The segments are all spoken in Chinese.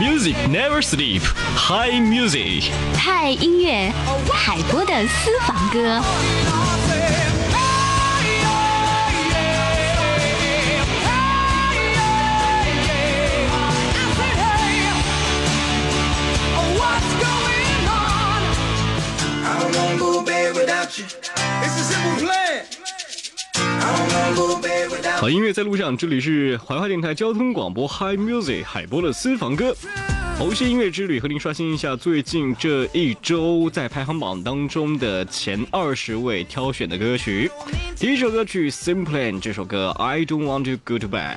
Music never sleep, high music。嗨音乐，海波的私房歌。音乐在路上，这里是怀化电台交通广播，Hi Music 海波的私房歌。某些音乐之旅和您刷新一下最近这一周在排行榜当中的前二十位挑选的歌曲。第一首歌曲 Simple 这首歌 I Don't Want to Go to Bed。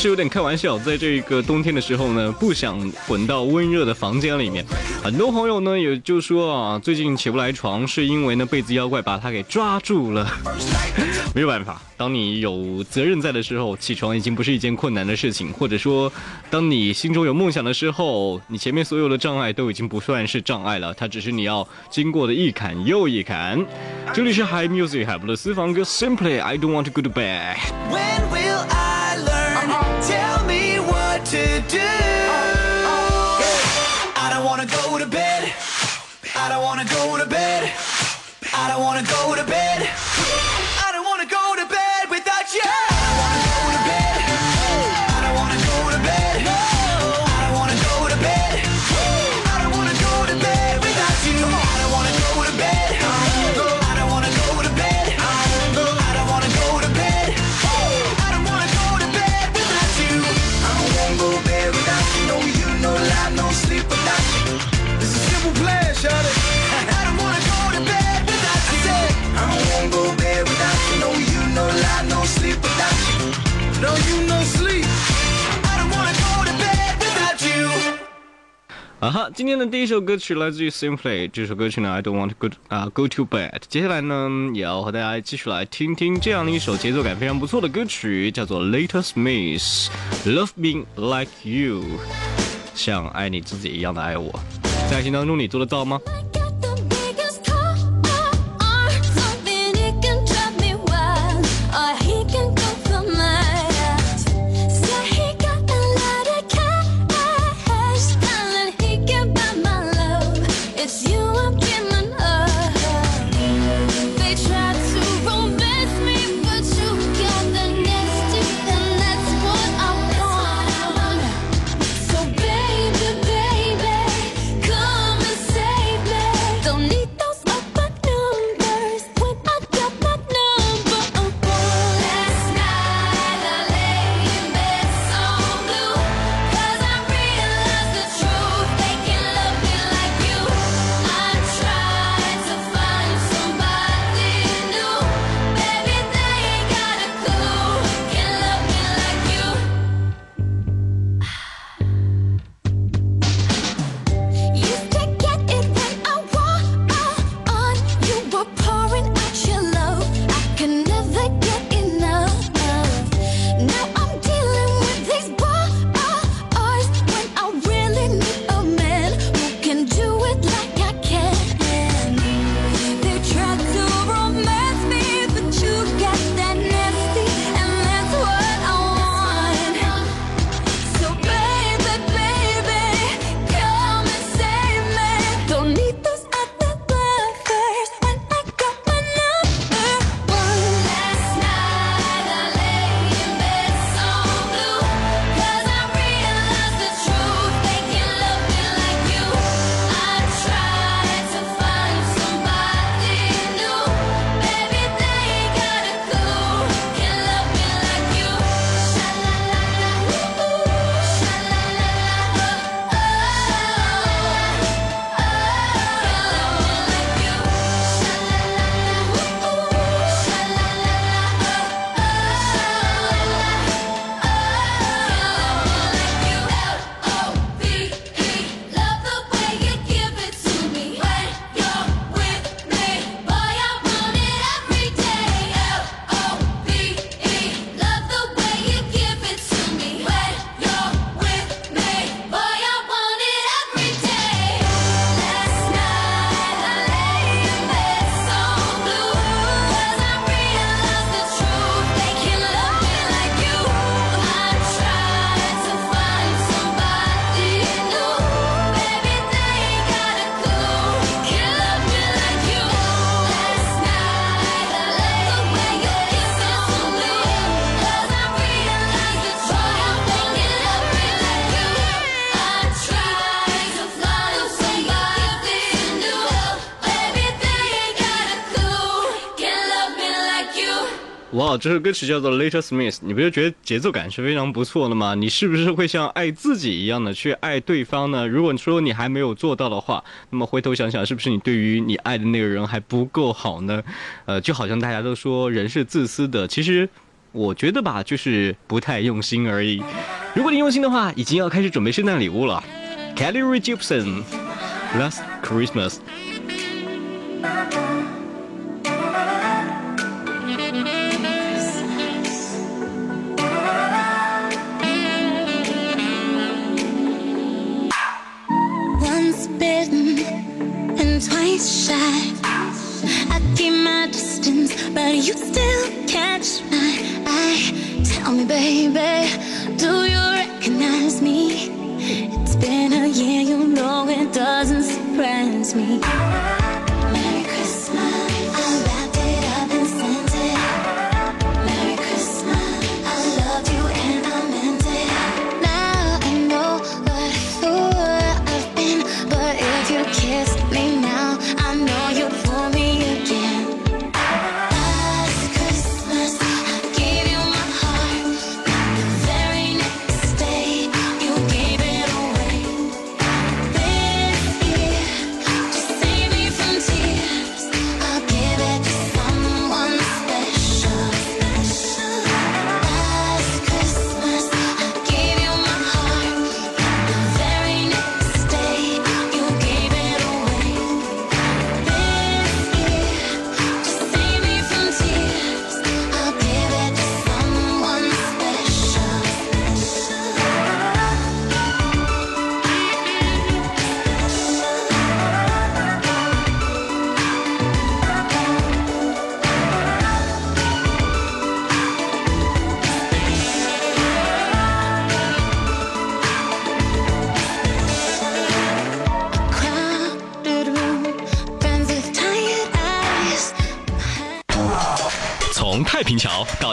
是有点开玩笑，在这个冬天的时候呢，不想滚到温热的房间里面。很多朋友呢，也就说啊，最近起不来床，是因为呢被子妖怪把他给抓住了。没有办法，当你有责任在的时候，起床已经不是一件困难的事情。或者说，当你心中有梦想的时候，你前面所有的障碍都已经不算是障碍了，它只是你要经过的一坎又一坎。这里是海 Music 海波的私房歌，Simply I Don't Want to Go to Bed。Tell me what to do. 啊哈，今天的第一首歌曲来自于 Simply，这首歌曲呢 I don't want to go 啊 go to bed。接下来呢，也要和大家继续来听听这样的一首节奏感非常不错的歌曲，叫做 Later Smith，Love Me Like You，像爱你自己一样的爱我，在爱情当中你做得到吗？这首歌曲叫做《Later Smith》，你不是觉得节奏感是非常不错的吗？你是不是会像爱自己一样的去爱对方呢？如果说你还没有做到的话，那么回头想想，是不是你对于你爱的那个人还不够好呢？呃，就好像大家都说人是自私的，其实我觉得吧，就是不太用心而已。如果你用心的话，已经要开始准备圣诞礼物了。Kelly Rae Jepsen，《Last Christmas》。Shy. I keep my distance, but you still catch my eye. Tell me, baby, do you recognize me? It's been a year, you know it doesn't surprise me.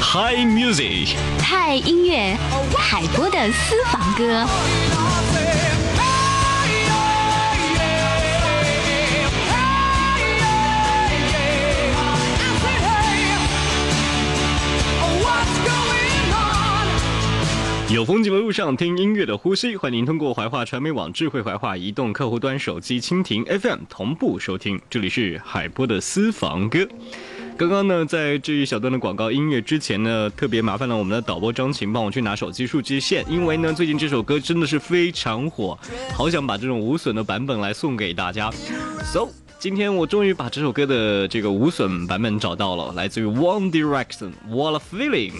High music. 嗨音乐，海波的私房歌。有风景的路上听音乐的呼吸，欢迎您通过怀化传媒网智慧怀化移动客户端手机蜻蜓 FM 同步收听。这里是海波的私房歌。刚刚呢，在这一小段的广告音乐之前呢，特别麻烦了我们的导播张琴帮我去拿手机数据线，因为呢，最近这首歌真的是非常火，好想把这种无损的版本来送给大家。So，今天我终于把这首歌的这个无损版本找到了，来自于 One Direction，《What a Feeling》。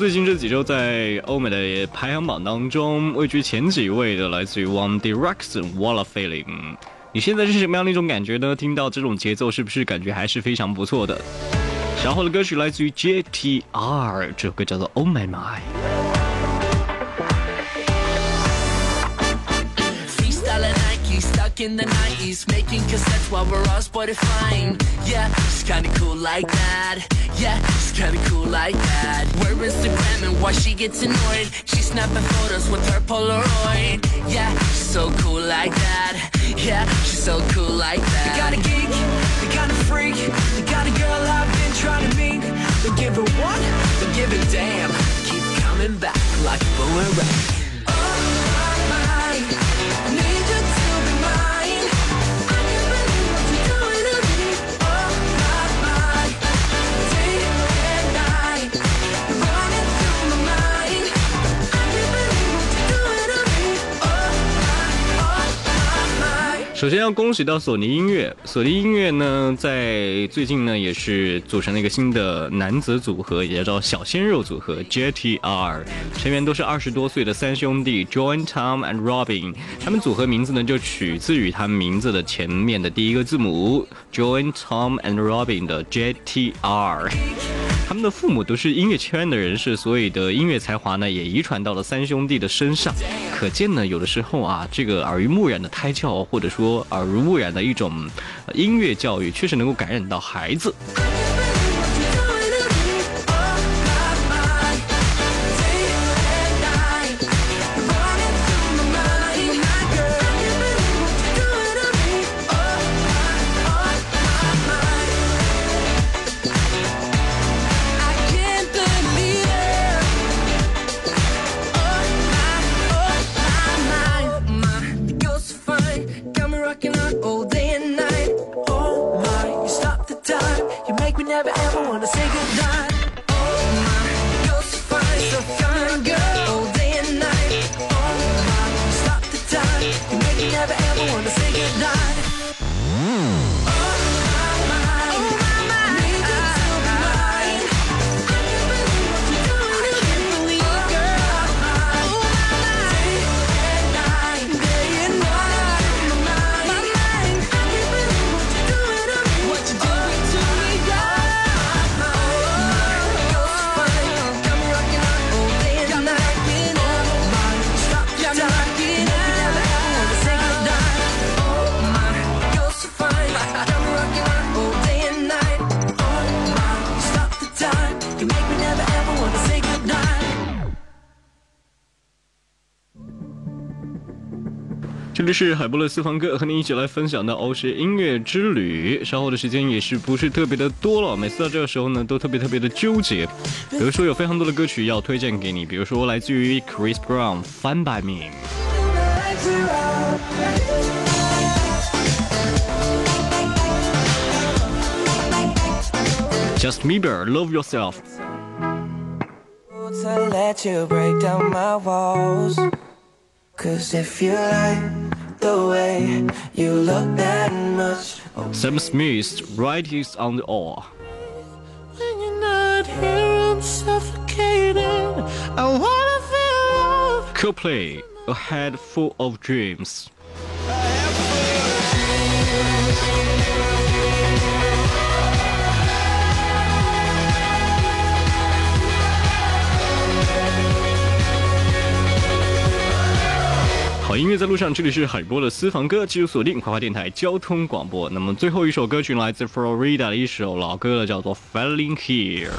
最近这几周在欧美的排行榜当中位居前几位的，来自于 One Direction《Wall of Feeling》。你现在是什么样的一种感觉呢？听到这种节奏，是不是感觉还是非常不错的？然后的歌曲来自于 JTR，这首歌叫做《Oh My My》。In the 90s, making cassettes while we're all fine. Yeah, she's kinda cool like that. Yeah, she's kinda cool like that. We're Instagramming while she gets annoyed. She's snapping photos with her Polaroid. Yeah, she's so cool like that. Yeah, she's so cool like that. You got a geek, you got a freak, you got a girl I've been trying to meet. Don't give her one, don't give a damn. Keep coming back like a boomerang. 首先要恭喜到索尼音乐，索尼音乐呢，在最近呢也是组成了一个新的男子组合，也叫小鲜肉组合 JTR，成员都是二十多岁的三兄弟 John、Tom and Robin，他们组合名字呢就取自于他们名字的前面的第一个字母 John、Tom and Robin 的 JTR。他们的父母都是音乐圈的人士，所以的音乐才华呢也遗传到了三兄弟的身上。可见呢，有的时候啊，这个耳濡目染的胎教，或者说耳濡目染的一种音乐教育，确实能够感染到孩子。这是海波勒私房歌，和您一起来分享的欧式音乐之旅。稍后的时间也是不是特别的多了，每次到这个时候呢，都特别特别的纠结。比如说有非常多的歌曲要推荐给你，比如说来自于 Chris Brown《Fun by Me》。Just Bieber, Love Yourself。to let you break down my walls. Cause if you like the way you look that much, oh, Sam Smith, Right is on the All。when you're not here, I'm suffocating. I wanna feel love. Coldplay, A Head Full of Dreams。音乐在路上，这里是海波的私房歌，继续锁定快花电台交通广播。那么最后一首歌曲来自 Florida 的一首老歌了，叫做《Falling Here》。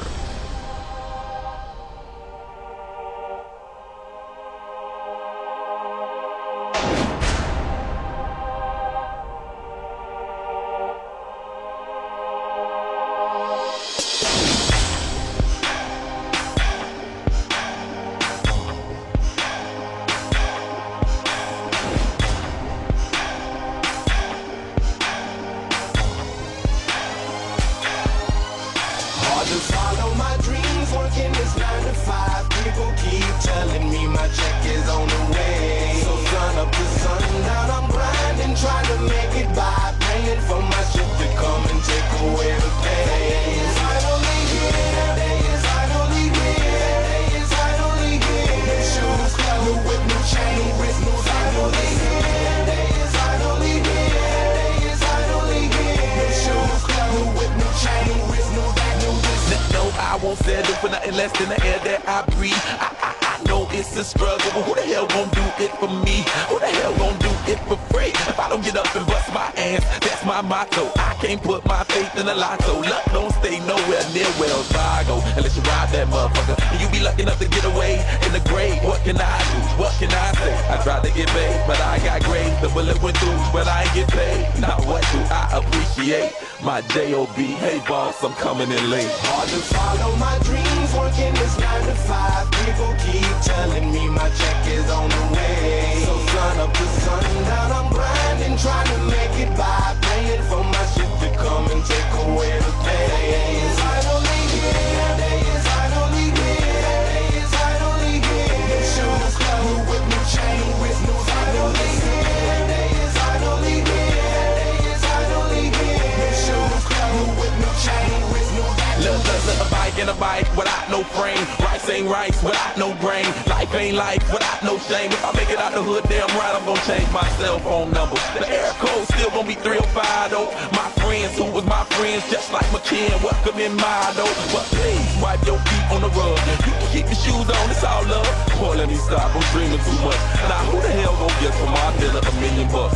won't settle for nothing less than the air that I breathe. I, I, I know it's a struggle, but who the hell gon' do it for me? Who the hell gon' do it for free? If I don't get up and bust my ass, that's my motto. I can't put my faith in a lotto. Luck don't stay nowhere near Wells Fargo unless you ride that motherfucker. And you be lucky enough to get away in the grave. What can I do? What can I say? I tried to get paid, but I got grades. The bullet went through, but I ain't get paid. Now what do I appreciate? My J.O.B. Hey boss, I'm coming in late. Hard to follow my dreams, working this nine to five. People keep telling me my check is on the way. Sun up to sundown, I'm grinding, trying to make it by,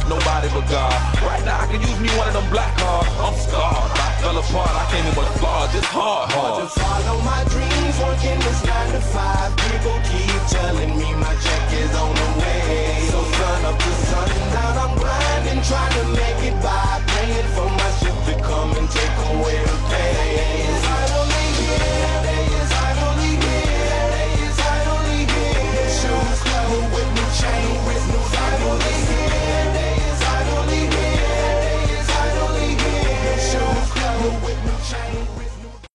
nobody but God. Right now I can use me one of them black cards. I'm scarred. I fell apart. I came in with flaws. It's hard, hard. To follow my dreams, working this nine to five. People keep telling me my check is on the way. So sun up to sundown, I'm grinding, trying to make it by, praying for my ship to come and take away.